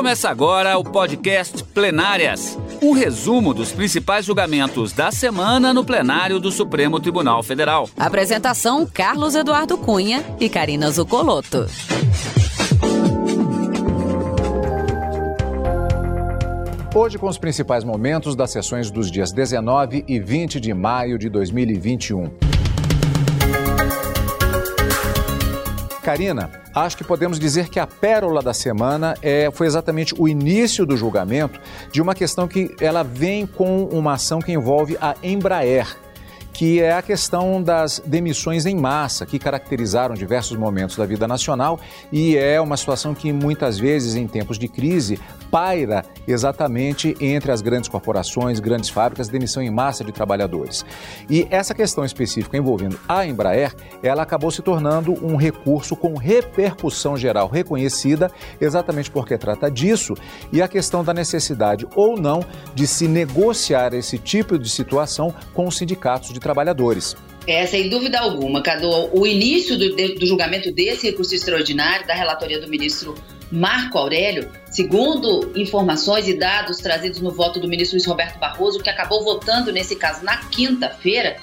Começa agora o podcast Plenárias um resumo dos principais julgamentos da semana no plenário do Supremo Tribunal Federal. Apresentação: Carlos Eduardo Cunha e Karina Zucolotto. Hoje, com os principais momentos das sessões dos dias 19 e 20 de maio de 2021. Karina, acho que podemos dizer que a pérola da semana é, foi exatamente o início do julgamento de uma questão que ela vem com uma ação que envolve a Embraer que é a questão das demissões em massa, que caracterizaram diversos momentos da vida nacional e é uma situação que muitas vezes, em tempos de crise, paira exatamente entre as grandes corporações, grandes fábricas, demissão em massa de trabalhadores. E essa questão específica envolvendo a Embraer, ela acabou se tornando um recurso com repercussão geral reconhecida, exatamente porque trata disso e a questão da necessidade ou não de se negociar esse tipo de situação com os sindicatos de trabalhadores. É, sem dúvida alguma, Cadu. O início do, do julgamento desse recurso extraordinário da relatoria do ministro Marco Aurélio, segundo informações e dados trazidos no voto do ministro Luiz Roberto Barroso, que acabou votando nesse caso na quinta-feira,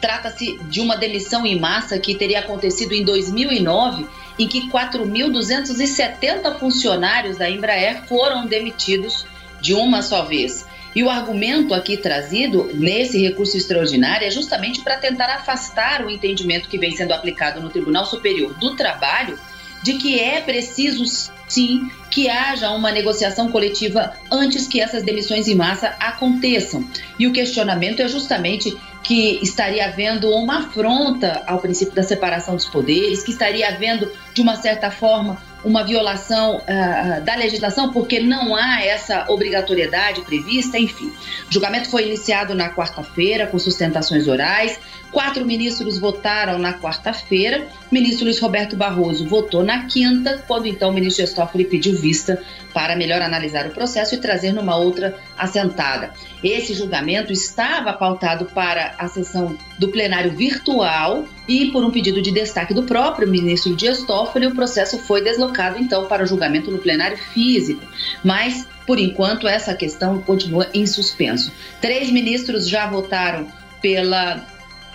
trata-se de uma demissão em massa que teria acontecido em 2009, em que 4.270 funcionários da Embraer foram demitidos de uma só vez. E o argumento aqui trazido nesse recurso extraordinário é justamente para tentar afastar o entendimento que vem sendo aplicado no Tribunal Superior do Trabalho de que é preciso sim que haja uma negociação coletiva antes que essas demissões em massa aconteçam. E o questionamento é justamente que estaria havendo uma afronta ao princípio da separação dos poderes, que estaria havendo, de uma certa forma, uma violação uh, da legislação, porque não há essa obrigatoriedade prevista, enfim. O julgamento foi iniciado na quarta-feira, com sustentações orais. Quatro ministros votaram na quarta-feira. Ministro Luiz Roberto Barroso votou na quinta, quando então o ministro Gestófoli pediu vista para melhor analisar o processo e trazer numa outra assentada. Esse julgamento estava pautado para a sessão do plenário virtual e por um pedido de destaque do próprio ministro Dias Toffoli, o processo foi deslocado então para o julgamento no plenário físico. Mas, por enquanto, essa questão continua em suspenso. Três ministros já votaram pela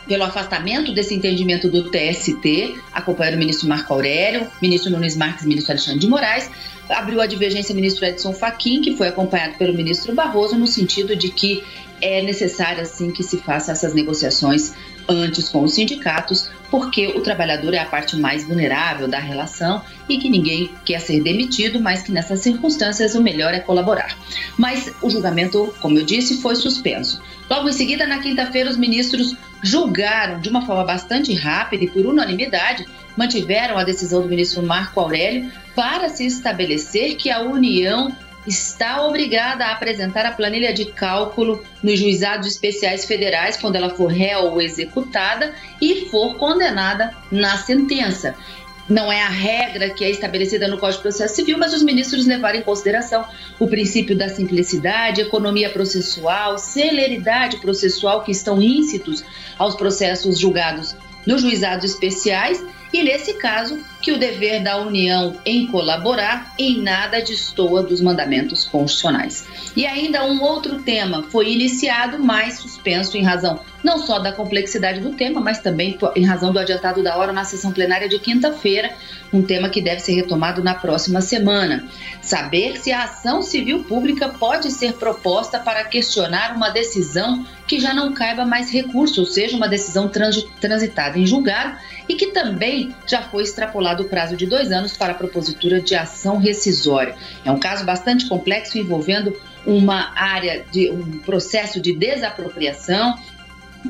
pelo afastamento desse entendimento do TST, acompanhando o ministro Marco Aurélio, ministro Nunes Marques e ministro Alexandre de Moraes, abriu a divergência ministro Edson Fachin, que foi acompanhado pelo ministro Barroso, no sentido de que é necessário assim que se faça essas negociações antes com os sindicatos, porque o trabalhador é a parte mais vulnerável da relação e que ninguém quer ser demitido, mas que nessas circunstâncias o melhor é colaborar. Mas o julgamento, como eu disse, foi suspenso. Logo em seguida, na quinta-feira, os ministros julgaram de uma forma bastante rápida e por unanimidade, mantiveram a decisão do ministro Marco Aurélio para se estabelecer que a União está obrigada a apresentar a planilha de cálculo nos juizados especiais federais quando ela for réu ou executada e for condenada na sentença. Não é a regra que é estabelecida no Código de Processo Civil, mas os ministros levaram em consideração o princípio da simplicidade, economia processual, celeridade processual que estão íncitos aos processos julgados nos juizados especiais e, nesse caso, que o dever da União em colaborar em nada destoa dos mandamentos constitucionais. E ainda um outro tema foi iniciado, mas suspenso em razão não só da complexidade do tema, mas também em razão do adiantado da hora na sessão plenária de quinta-feira, um tema que deve ser retomado na próxima semana. Saber se a ação civil pública pode ser proposta para questionar uma decisão que já não caiba mais recurso, ou seja, uma decisão transitada em julgado e que também já foi extrapolado o prazo de dois anos para a propositura de ação rescisória. É um caso bastante complexo envolvendo uma área de um processo de desapropriação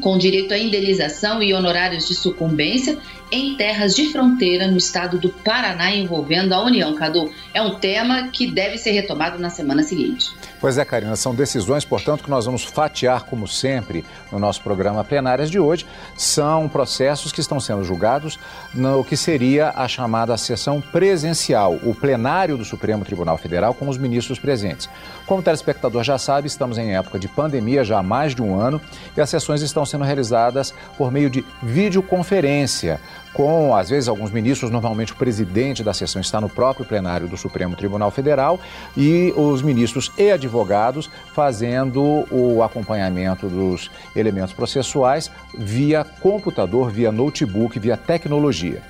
com direito à indenização e honorários de sucumbência em terras de fronteira no estado do Paraná envolvendo a União, Cadu. É um tema que deve ser retomado na semana seguinte. Pois é, Karina, são decisões, portanto, que nós vamos fatiar, como sempre, no nosso programa Plenárias de hoje. São processos que estão sendo julgados no que seria a chamada sessão presencial, o plenário do Supremo Tribunal Federal, com os ministros presentes. Como o telespectador já sabe, estamos em época de pandemia já há mais de um ano e as sessões estão sendo realizadas por meio de videoconferência com, às vezes, alguns ministros, normalmente o presidente da sessão está no próprio plenário do Supremo Tribunal Federal e os ministros e advogados fazendo o acompanhamento dos elementos processuais via computador, via notebook, via tecnologia.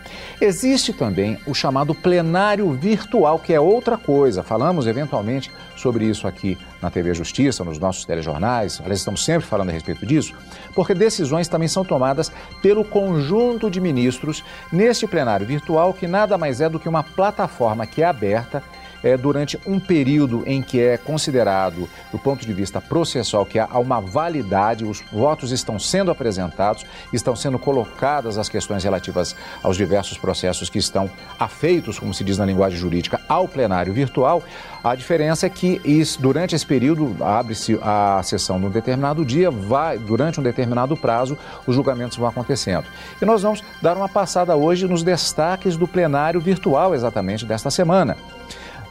Existe também o chamado plenário virtual, que é outra coisa. Falamos eventualmente sobre isso aqui na TV Justiça, nos nossos telejornais, aliás, estamos sempre falando a respeito disso, porque decisões também são tomadas pelo conjunto de ministros neste plenário virtual, que nada mais é do que uma plataforma que é aberta é, durante um período em que é considerado, do ponto de vista processual, que há uma validade, os votos estão sendo apresentados, estão sendo colocadas as questões relativas aos diversos processos que estão afeitos, como se diz na linguagem jurídica, ao plenário virtual. A diferença é que isso, durante esse período abre-se a sessão num determinado dia, vai, durante um determinado prazo, os julgamentos vão acontecendo. E nós vamos dar uma passada hoje nos destaques do plenário virtual exatamente desta semana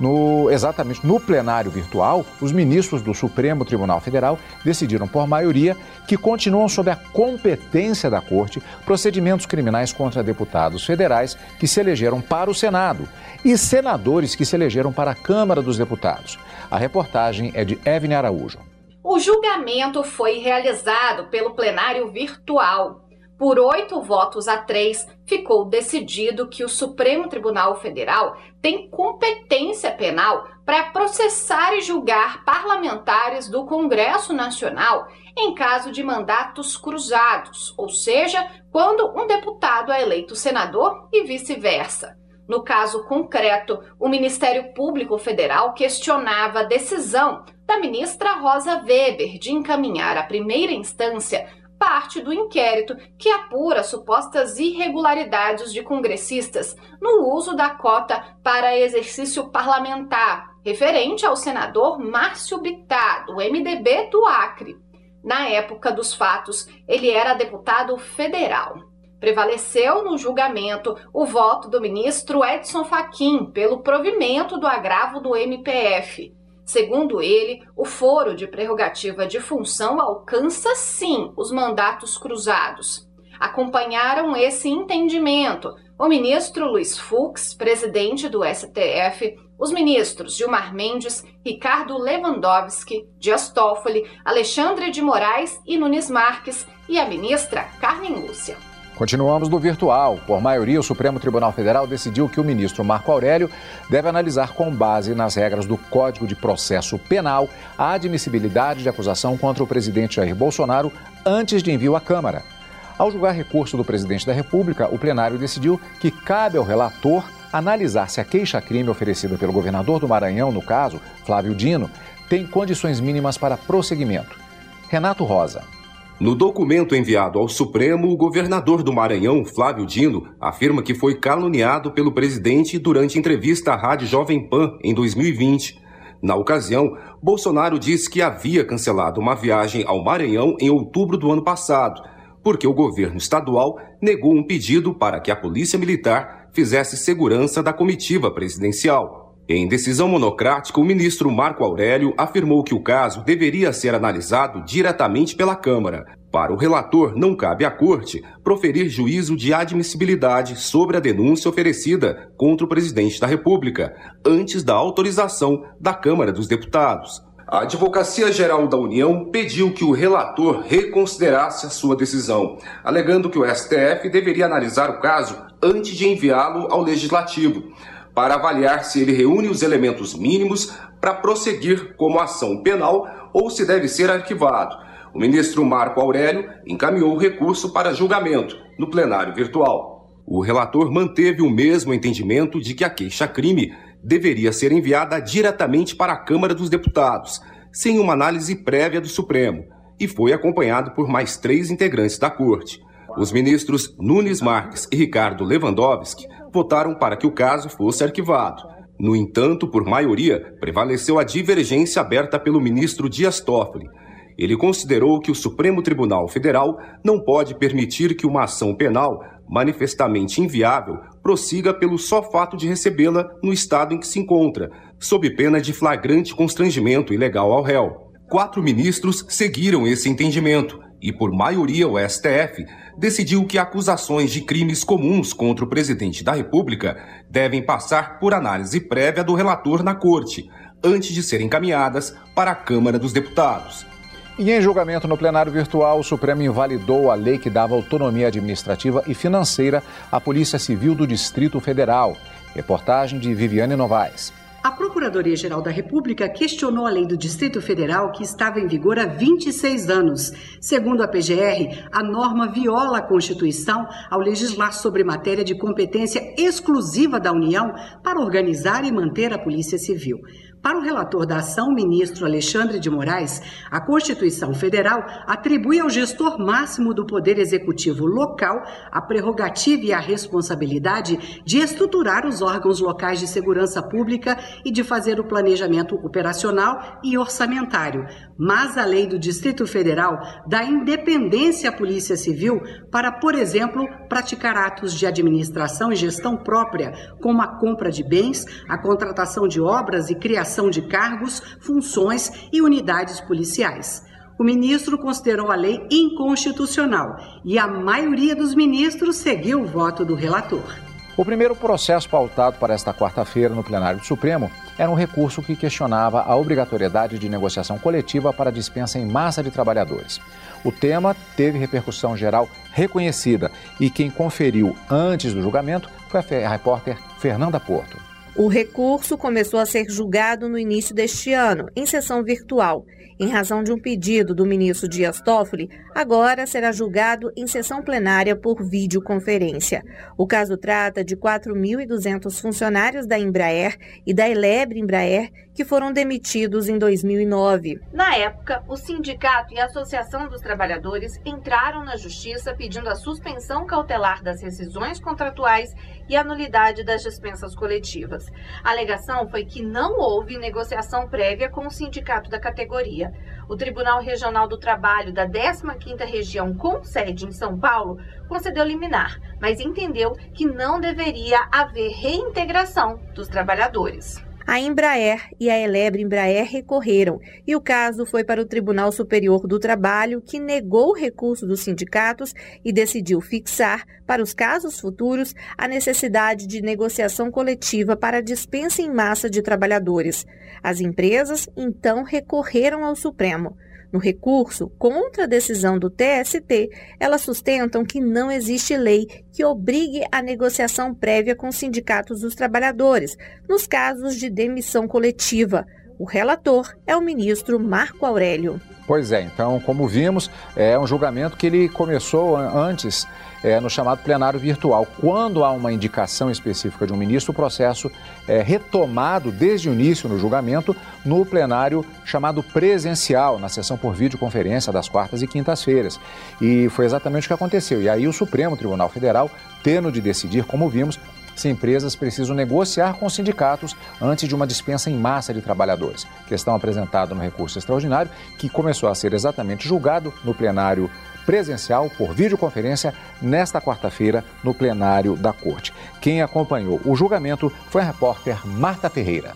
no, exatamente no plenário virtual, os ministros do Supremo Tribunal Federal decidiram por maioria que continuam sob a competência da Corte procedimentos criminais contra deputados federais que se elegeram para o Senado e senadores que se elegeram para a Câmara dos Deputados. A reportagem é de Evne Araújo. O julgamento foi realizado pelo plenário virtual por oito votos a três, ficou decidido que o Supremo Tribunal Federal tem competência penal para processar e julgar parlamentares do Congresso Nacional em caso de mandatos cruzados, ou seja, quando um deputado é eleito senador e vice-versa. No caso concreto, o Ministério Público Federal questionava a decisão da ministra Rosa Weber de encaminhar à primeira instância parte do inquérito que apura supostas irregularidades de congressistas no uso da cota para exercício parlamentar, referente ao senador Márcio Bittar, do MDB do Acre. Na época dos fatos, ele era deputado federal. Prevaleceu no julgamento o voto do ministro Edson Fachin pelo provimento do agravo do MPF. Segundo ele, o foro de prerrogativa de função alcança sim os mandatos cruzados. Acompanharam esse entendimento o ministro Luiz Fux, presidente do STF, os ministros Gilmar Mendes, Ricardo Lewandowski, Dias Toffoli, Alexandre de Moraes e Nunes Marques e a ministra Carmen Lúcia. Continuamos no virtual. Por maioria, o Supremo Tribunal Federal decidiu que o ministro Marco Aurélio deve analisar, com base nas regras do Código de Processo Penal, a admissibilidade de acusação contra o presidente Jair Bolsonaro antes de envio à Câmara. Ao julgar recurso do presidente da República, o plenário decidiu que cabe ao relator analisar se a queixa-crime oferecida pelo governador do Maranhão, no caso, Flávio Dino, tem condições mínimas para prosseguimento. Renato Rosa. No documento enviado ao Supremo, o governador do Maranhão, Flávio Dino, afirma que foi caluniado pelo presidente durante entrevista à Rádio Jovem Pan em 2020. Na ocasião, Bolsonaro disse que havia cancelado uma viagem ao Maranhão em outubro do ano passado, porque o governo estadual negou um pedido para que a Polícia Militar fizesse segurança da comitiva presidencial. Em decisão monocrática, o ministro Marco Aurélio afirmou que o caso deveria ser analisado diretamente pela Câmara. Para o relator, não cabe à Corte proferir juízo de admissibilidade sobre a denúncia oferecida contra o presidente da República, antes da autorização da Câmara dos Deputados. A Advocacia Geral da União pediu que o relator reconsiderasse a sua decisão, alegando que o STF deveria analisar o caso antes de enviá-lo ao Legislativo para avaliar se ele reúne os elementos mínimos para prosseguir como ação penal ou se deve ser arquivado. O ministro Marco Aurélio encaminhou o recurso para julgamento no plenário virtual. O relator manteve o mesmo entendimento de que a queixa-crime deveria ser enviada diretamente para a Câmara dos Deputados, sem uma análise prévia do Supremo, e foi acompanhado por mais três integrantes da Corte. Os ministros Nunes Marques e Ricardo Lewandowski votaram para que o caso fosse arquivado. No entanto, por maioria, prevaleceu a divergência aberta pelo ministro Dias Toffoli. Ele considerou que o Supremo Tribunal Federal não pode permitir que uma ação penal manifestamente inviável prossiga pelo só fato de recebê-la no estado em que se encontra, sob pena de flagrante constrangimento ilegal ao réu. Quatro ministros seguiram esse entendimento e por maioria o STF decidiu que acusações de crimes comuns contra o presidente da República devem passar por análise prévia do relator na corte, antes de serem encaminhadas para a Câmara dos Deputados. E em julgamento no plenário virtual, o Supremo invalidou a lei que dava autonomia administrativa e financeira à Polícia Civil do Distrito Federal. Reportagem de Viviane Novaes. A Procuradoria-Geral da República questionou a lei do Distrito Federal que estava em vigor há 26 anos. Segundo a PGR, a norma viola a Constituição ao legislar sobre matéria de competência exclusiva da União para organizar e manter a Polícia Civil. Para o relator da ação, ministro Alexandre de Moraes, a Constituição Federal atribui ao gestor máximo do Poder Executivo local a prerrogativa e a responsabilidade de estruturar os órgãos locais de segurança pública e de fazer o planejamento operacional e orçamentário. Mas a lei do Distrito Federal dá independência à Polícia Civil para, por exemplo, praticar atos de administração e gestão própria, como a compra de bens, a contratação de obras e criação criação de cargos, funções e unidades policiais. O ministro considerou a lei inconstitucional e a maioria dos ministros seguiu o voto do relator. O primeiro processo pautado para esta quarta-feira no plenário do Supremo era um recurso que questionava a obrigatoriedade de negociação coletiva para dispensa em massa de trabalhadores. O tema teve repercussão geral reconhecida e quem conferiu antes do julgamento foi a repórter Fernanda Porto. O recurso começou a ser julgado no início deste ano, em sessão virtual. Em razão de um pedido do ministro Dias Toffoli, agora será julgado em sessão plenária por videoconferência. O caso trata de 4.200 funcionários da Embraer e da Elebre Embraer que foram demitidos em 2009. Na época, o sindicato e a Associação dos Trabalhadores entraram na justiça pedindo a suspensão cautelar das rescisões contratuais e a nulidade das dispensas coletivas. A alegação foi que não houve negociação prévia com o sindicato da categoria. O Tribunal Regional do Trabalho da 15ª Região, com sede em São Paulo, concedeu liminar, mas entendeu que não deveria haver reintegração dos trabalhadores. A Embraer e a Elebre Embraer recorreram e o caso foi para o Tribunal Superior do Trabalho, que negou o recurso dos sindicatos e decidiu fixar, para os casos futuros, a necessidade de negociação coletiva para dispensa em massa de trabalhadores. As empresas, então, recorreram ao Supremo. No recurso contra a decisão do TST, elas sustentam que não existe lei que obrigue a negociação prévia com os sindicatos dos trabalhadores, nos casos de demissão coletiva. O relator é o ministro Marco Aurélio. Pois é, então, como vimos, é um julgamento que ele começou antes é, no chamado plenário virtual. Quando há uma indicação específica de um ministro, o processo é retomado desde o início no julgamento no plenário chamado presencial, na sessão por videoconferência das quartas e quintas-feiras. E foi exatamente o que aconteceu. E aí o Supremo Tribunal Federal, tendo de decidir, como vimos, se empresas precisam negociar com sindicatos antes de uma dispensa em massa de trabalhadores. Questão apresentada no recurso extraordinário, que começou a ser exatamente julgado no plenário presencial por videoconferência nesta quarta-feira no plenário da Corte. Quem acompanhou o julgamento foi a repórter Marta Ferreira.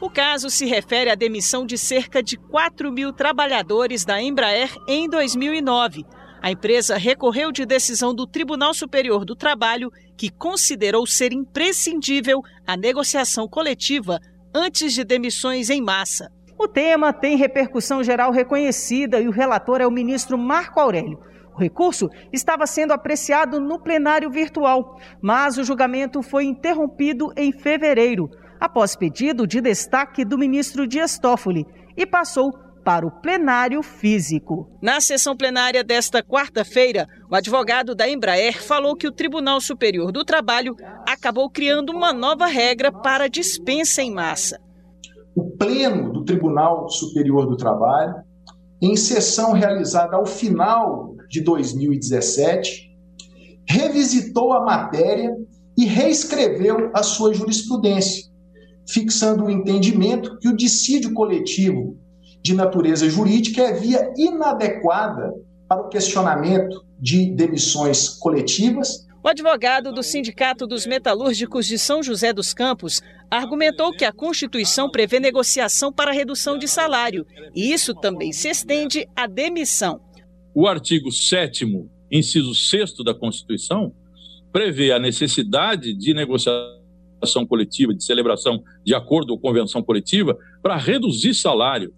O caso se refere à demissão de cerca de 4 mil trabalhadores da Embraer em 2009. A empresa recorreu de decisão do Tribunal Superior do Trabalho, que considerou ser imprescindível a negociação coletiva antes de demissões em massa. O tema tem repercussão geral reconhecida e o relator é o ministro Marco Aurélio. O recurso estava sendo apreciado no plenário virtual, mas o julgamento foi interrompido em fevereiro, após pedido de destaque do ministro Dias Toffoli, e passou para o plenário físico. Na sessão plenária desta quarta-feira, o advogado da Embraer falou que o Tribunal Superior do Trabalho acabou criando uma nova regra para dispensa em massa. O Pleno do Tribunal Superior do Trabalho, em sessão realizada ao final de 2017, revisitou a matéria e reescreveu a sua jurisprudência, fixando o entendimento que o dissídio coletivo de natureza jurídica é via inadequada para o questionamento de demissões coletivas. O advogado do Sindicato dos Metalúrgicos de São José dos Campos argumentou que a Constituição prevê negociação para redução de salário e isso também se estende à demissão. o artigo 7, inciso 6 da Constituição, prevê a necessidade de negociação coletiva, de celebração de acordo ou convenção coletiva, para reduzir salário,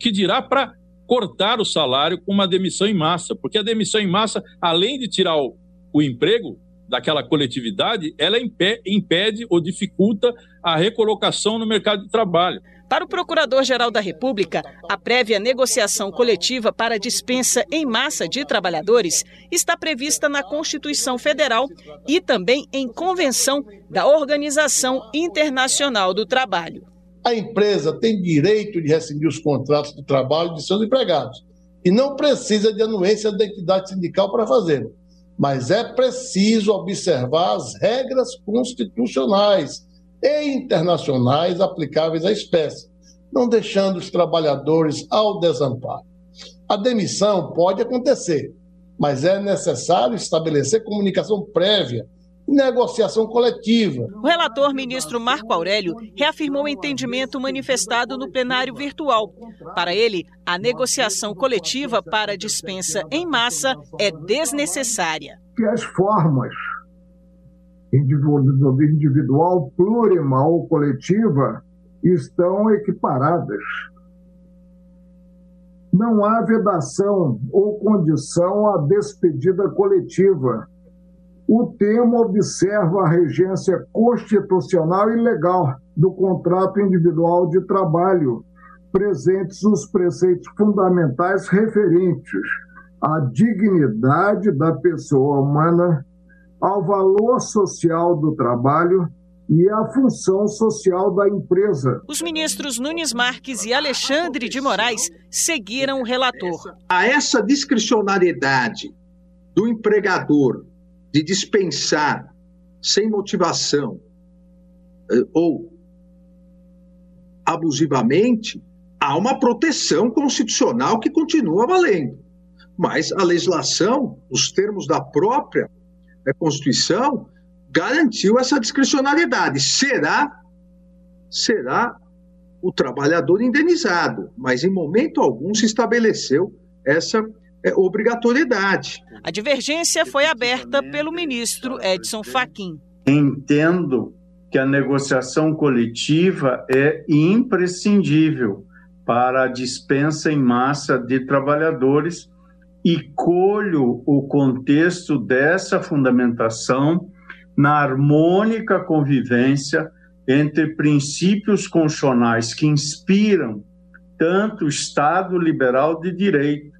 que dirá para cortar o salário com uma demissão em massa, porque a demissão em massa, além de tirar o, o emprego daquela coletividade, ela impede ou dificulta a recolocação no mercado de trabalho. Para o Procurador-Geral da República, a prévia negociação coletiva para dispensa em massa de trabalhadores está prevista na Constituição Federal e também em convenção da Organização Internacional do Trabalho. A empresa tem direito de rescindir os contratos de trabalho de seus empregados e não precisa de anuência da entidade sindical para fazê-lo. Mas é preciso observar as regras constitucionais e internacionais aplicáveis à espécie, não deixando os trabalhadores ao desamparo. A demissão pode acontecer, mas é necessário estabelecer comunicação prévia negociação coletiva. O relator ministro Marco Aurélio reafirmou o entendimento manifestado no plenário virtual. Para ele, a negociação coletiva para dispensa em massa é desnecessária. Que as formas individual, plurimal ou coletiva estão equiparadas. Não há vedação ou condição à despedida coletiva. O tema observa a regência constitucional e legal do contrato individual de trabalho, presentes os preceitos fundamentais referentes à dignidade da pessoa humana ao valor social do trabalho e à função social da empresa. Os ministros Nunes Marques e Alexandre de Moraes seguiram o relator. A essa discricionariedade do empregador de dispensar sem motivação eh, ou abusivamente, há uma proteção constitucional que continua valendo. Mas a legislação, os termos da própria a Constituição garantiu essa discricionariedade. Será, será o trabalhador indenizado, mas em momento algum se estabeleceu essa é, obrigatoriedade. A divergência foi aberta pelo ministro Edson Fachin. Entendo que a negociação coletiva é imprescindível para a dispensa em massa de trabalhadores e colho o contexto dessa fundamentação na harmônica convivência entre princípios constitucionais que inspiram tanto o Estado liberal de direito,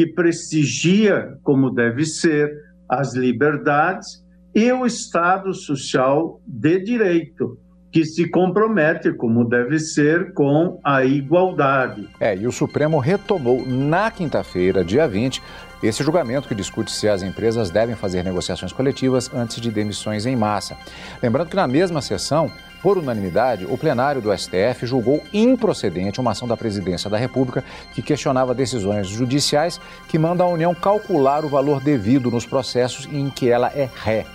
que prestigia, como deve ser, as liberdades, e o Estado social de direito, que se compromete, como deve ser, com a igualdade. É, e o Supremo retomou na quinta-feira, dia 20, esse julgamento que discute se as empresas devem fazer negociações coletivas antes de demissões em massa. Lembrando que na mesma sessão, por unanimidade, o plenário do STF julgou improcedente uma ação da Presidência da República que questionava decisões judiciais que mandam a União calcular o valor devido nos processos em que ela é ré.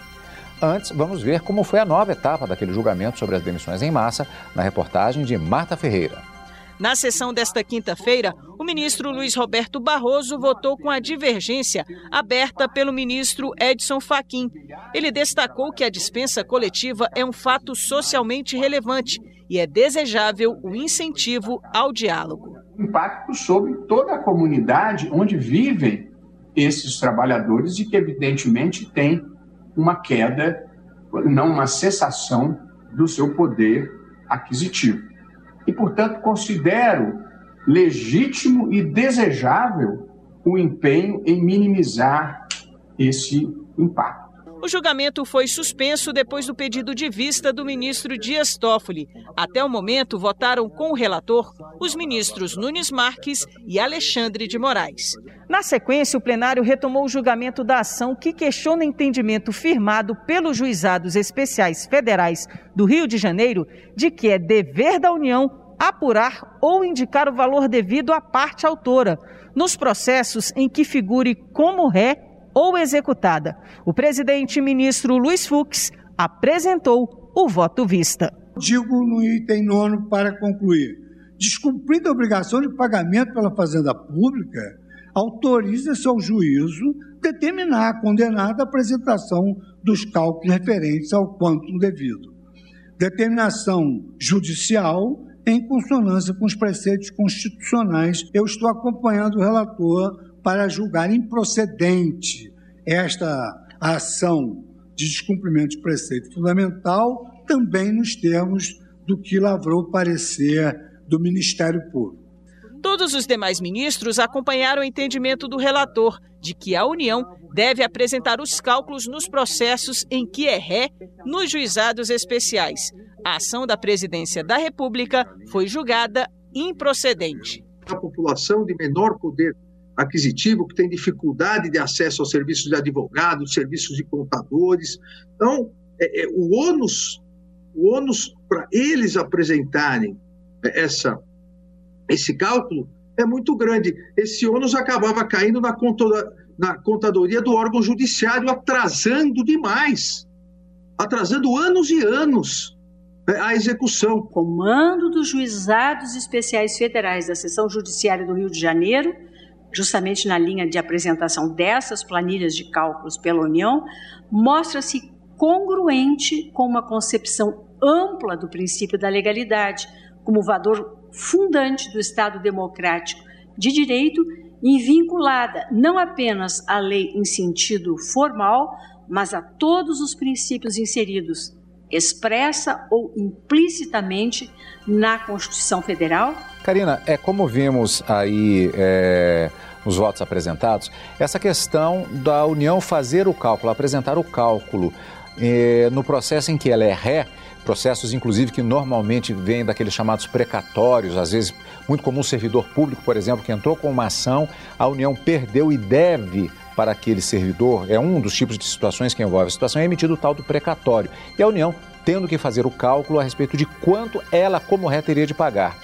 Antes, vamos ver como foi a nova etapa daquele julgamento sobre as demissões em massa na reportagem de Marta Ferreira. Na sessão desta quinta-feira, o ministro Luiz Roberto Barroso votou com a divergência aberta pelo ministro Edson Fachin. Ele destacou que a dispensa coletiva é um fato socialmente relevante e é desejável o incentivo ao diálogo. Impacto sobre toda a comunidade onde vivem esses trabalhadores e que, evidentemente, tem uma queda, não uma cessação do seu poder aquisitivo. E, portanto, considero legítimo e desejável o empenho em minimizar esse impacto. O julgamento foi suspenso depois do pedido de vista do ministro Dias Toffoli. Até o momento, votaram com o relator os ministros Nunes Marques e Alexandre de Moraes. Na sequência, o plenário retomou o julgamento da ação que questiona entendimento firmado pelos juizados especiais federais do Rio de Janeiro de que é dever da União apurar ou indicar o valor devido à parte autora nos processos em que figure como ré ou executada. O presidente ministro Luiz Fux apresentou o voto vista. Digo no item nono para concluir. Descumprida a obrigação de pagamento pela Fazenda Pública, autoriza-se ao juízo determinar, a apresentação dos cálculos referentes ao quanto devido. Determinação judicial em consonância com os preceitos constitucionais. Eu estou acompanhando o relator para julgar improcedente esta ação de descumprimento de preceito fundamental, também nos termos do que lavrou o parecer do Ministério Público. Todos os demais ministros acompanharam o entendimento do relator de que a União deve apresentar os cálculos nos processos em que é ré nos juizados especiais. A ação da Presidência da República foi julgada improcedente. A população de menor poder aquisitivo, que tem dificuldade de acesso aos serviços de advogados, serviços de contadores. Então, é, é, o ônus, o ônus para eles apresentarem essa, esse cálculo é muito grande. Esse ônus acabava caindo na, na contadoria do órgão judiciário, atrasando demais, atrasando anos e anos né, a execução. Comando dos Juizados Especiais Federais da Seção Judiciária do Rio de Janeiro justamente na linha de apresentação dessas planilhas de cálculos pela União, mostra-se congruente com uma concepção ampla do princípio da legalidade, como valor fundante do Estado democrático de direito e vinculada não apenas à lei em sentido formal, mas a todos os princípios inseridos expressa ou implicitamente na Constituição Federal. Karina, é como vimos aí é, nos votos apresentados, essa questão da União fazer o cálculo, apresentar o cálculo é, no processo em que ela é ré, processos inclusive que normalmente vêm daqueles chamados precatórios, às vezes muito comum servidor público, por exemplo, que entrou com uma ação, a União perdeu e deve para aquele servidor, é um dos tipos de situações que envolve a situação, é emitido o tal do precatório. E a União tendo que fazer o cálculo a respeito de quanto ela, como ré, teria de pagar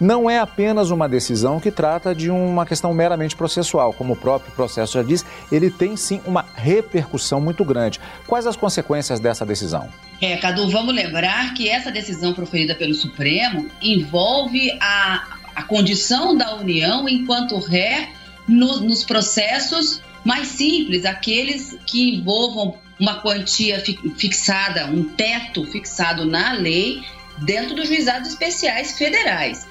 não é apenas uma decisão que trata de uma questão meramente processual. Como o próprio processo já diz, ele tem sim uma repercussão muito grande. Quais as consequências dessa decisão? É, Cadu, vamos lembrar que essa decisão proferida pelo Supremo envolve a, a condição da União enquanto ré no, nos processos mais simples, aqueles que envolvam uma quantia fixada, um teto fixado na lei dentro dos juizados especiais federais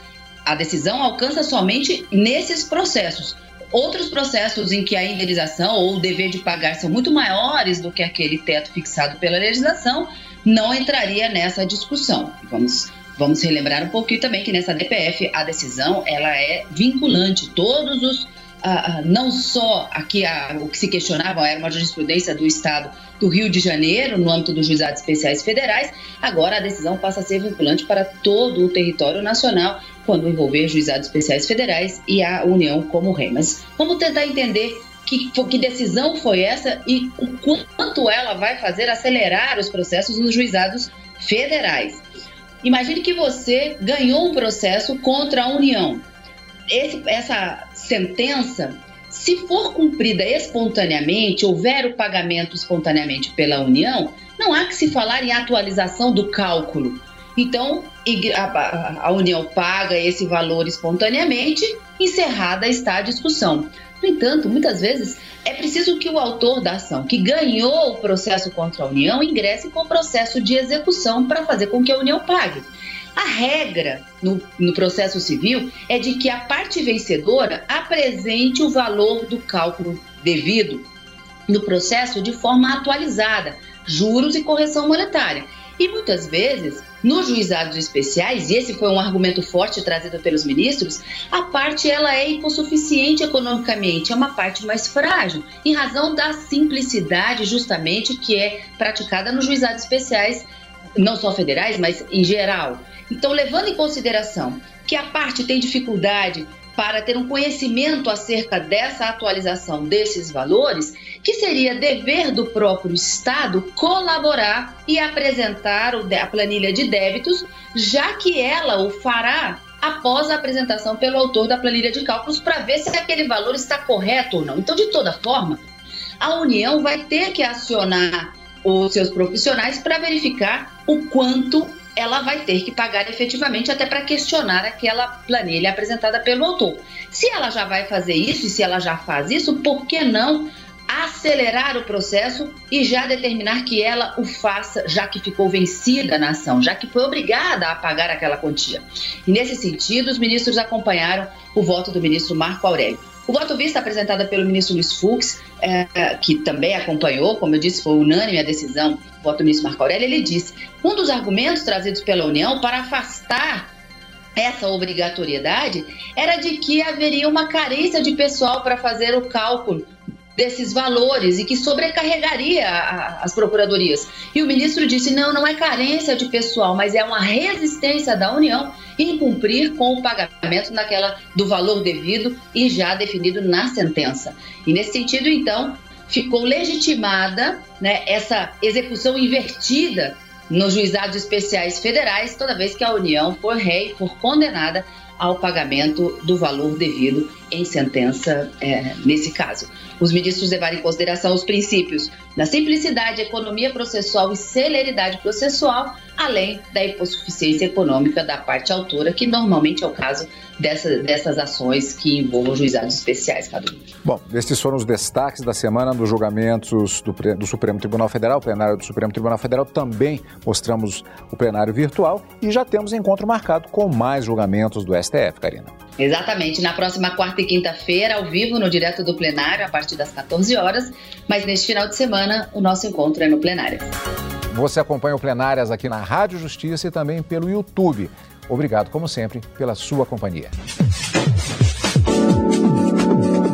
a decisão alcança somente nesses processos. Outros processos em que a indenização ou o dever de pagar são muito maiores do que aquele teto fixado pela legislação, não entraria nessa discussão. Vamos Vamos relembrar um pouquinho também que nessa DPF a decisão ela é vinculante. Todos os ah, não só aqui a, o que se questionava era uma jurisprudência do Estado do Rio de Janeiro, no âmbito dos juizados especiais federais, agora a decisão passa a ser vinculante para todo o território nacional, quando envolver juizados especiais federais e a União como rei. Mas vamos tentar entender que, que, decisão foi essa e o quanto ela vai fazer acelerar os processos nos juizados federais. Imagine que você ganhou um processo contra a União. Esse, essa sentença, se for cumprida espontaneamente, houver o pagamento espontaneamente pela União, não há que se falar em atualização do cálculo. Então, a, União paga esse valor espontaneamente, encerrada está a discussão. No entanto, muitas vezes é preciso que o autor da ação, que ganhou o processo contra a União, ingresse com o processo de execução para fazer com que a União pague. A regra no, no, processo civil é de que a parte vencedora apresente o valor do cálculo devido no processo de forma atualizada, juros e correção monetária. E muitas vezes, nos juizados especiais, e esse foi um argumento forte trazido pelos ministros, a parte ela é hipossuficiente economicamente, é uma parte mais frágil, em razão da simplicidade justamente que é praticada nos juizados especiais, não só federais, mas em geral. Então, levando em consideração que a parte tem dificuldade para ter um conhecimento acerca dessa atualização desses valores, que seria dever do próprio Estado colaborar e apresentar a planilha de débitos, já que ela o fará após a apresentação pelo autor da planilha de cálculos para ver se aquele valor está correto ou não. Então, de toda forma, a União vai ter que acionar os seus profissionais para verificar o quanto ela vai ter que pagar efetivamente até para questionar aquela planilha apresentada pelo autor. Se ela já vai fazer isso e se ela já faz isso, por que não acelerar o processo e já determinar que ela o faça, já que ficou vencida na ação, já que foi obrigada a pagar aquela quantia. E nesse sentido, os ministros acompanharam o voto do ministro Marco Aurélio. O voto vista apresentado pelo ministro Luiz Fux, é, que também acompanhou, como eu disse, foi unânime a decisão do voto do ministro Marco Aurélio, ele disse: um dos argumentos trazidos pela União para afastar essa obrigatoriedade era de que haveria uma carência de pessoal para fazer o cálculo desses valores e que sobrecarregaria a, as procuradorias. E o ministro disse: não, não é carência de pessoal, mas é uma resistência da União em cumprir com o pagamento naquela do valor devido e já definido na sentença. E nesse sentido, então, ficou legitimada né, essa execução invertida nos juizados especiais federais, toda vez que a União for rei, for condenada ao pagamento do valor devido em sentença é, nesse caso. Os ministros levaram em consideração os princípios da simplicidade, economia processual e celeridade processual, além da hipossuficiência econômica da parte autora, que normalmente é o caso dessa, dessas ações que envolvam juizados especiais, Cadu. Bom, estes foram os destaques da semana dos julgamentos do, do Supremo Tribunal Federal, o plenário do Supremo Tribunal Federal. Também mostramos o plenário virtual e já temos encontro marcado com mais julgamentos do STF, Karina. Exatamente, na próxima quarta e quinta-feira, ao vivo, no Direto do Plenário, a partir das 14 horas. Mas neste final de semana, o nosso encontro é no Plenário. Você acompanha o Plenárias aqui na Rádio Justiça e também pelo YouTube. Obrigado, como sempre, pela sua companhia.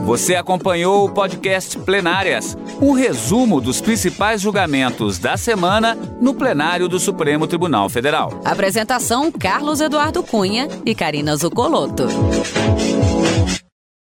Você acompanhou o podcast Plenárias, um resumo dos principais julgamentos da semana no plenário do Supremo Tribunal Federal. Apresentação: Carlos Eduardo Cunha e Karina Zucolotto.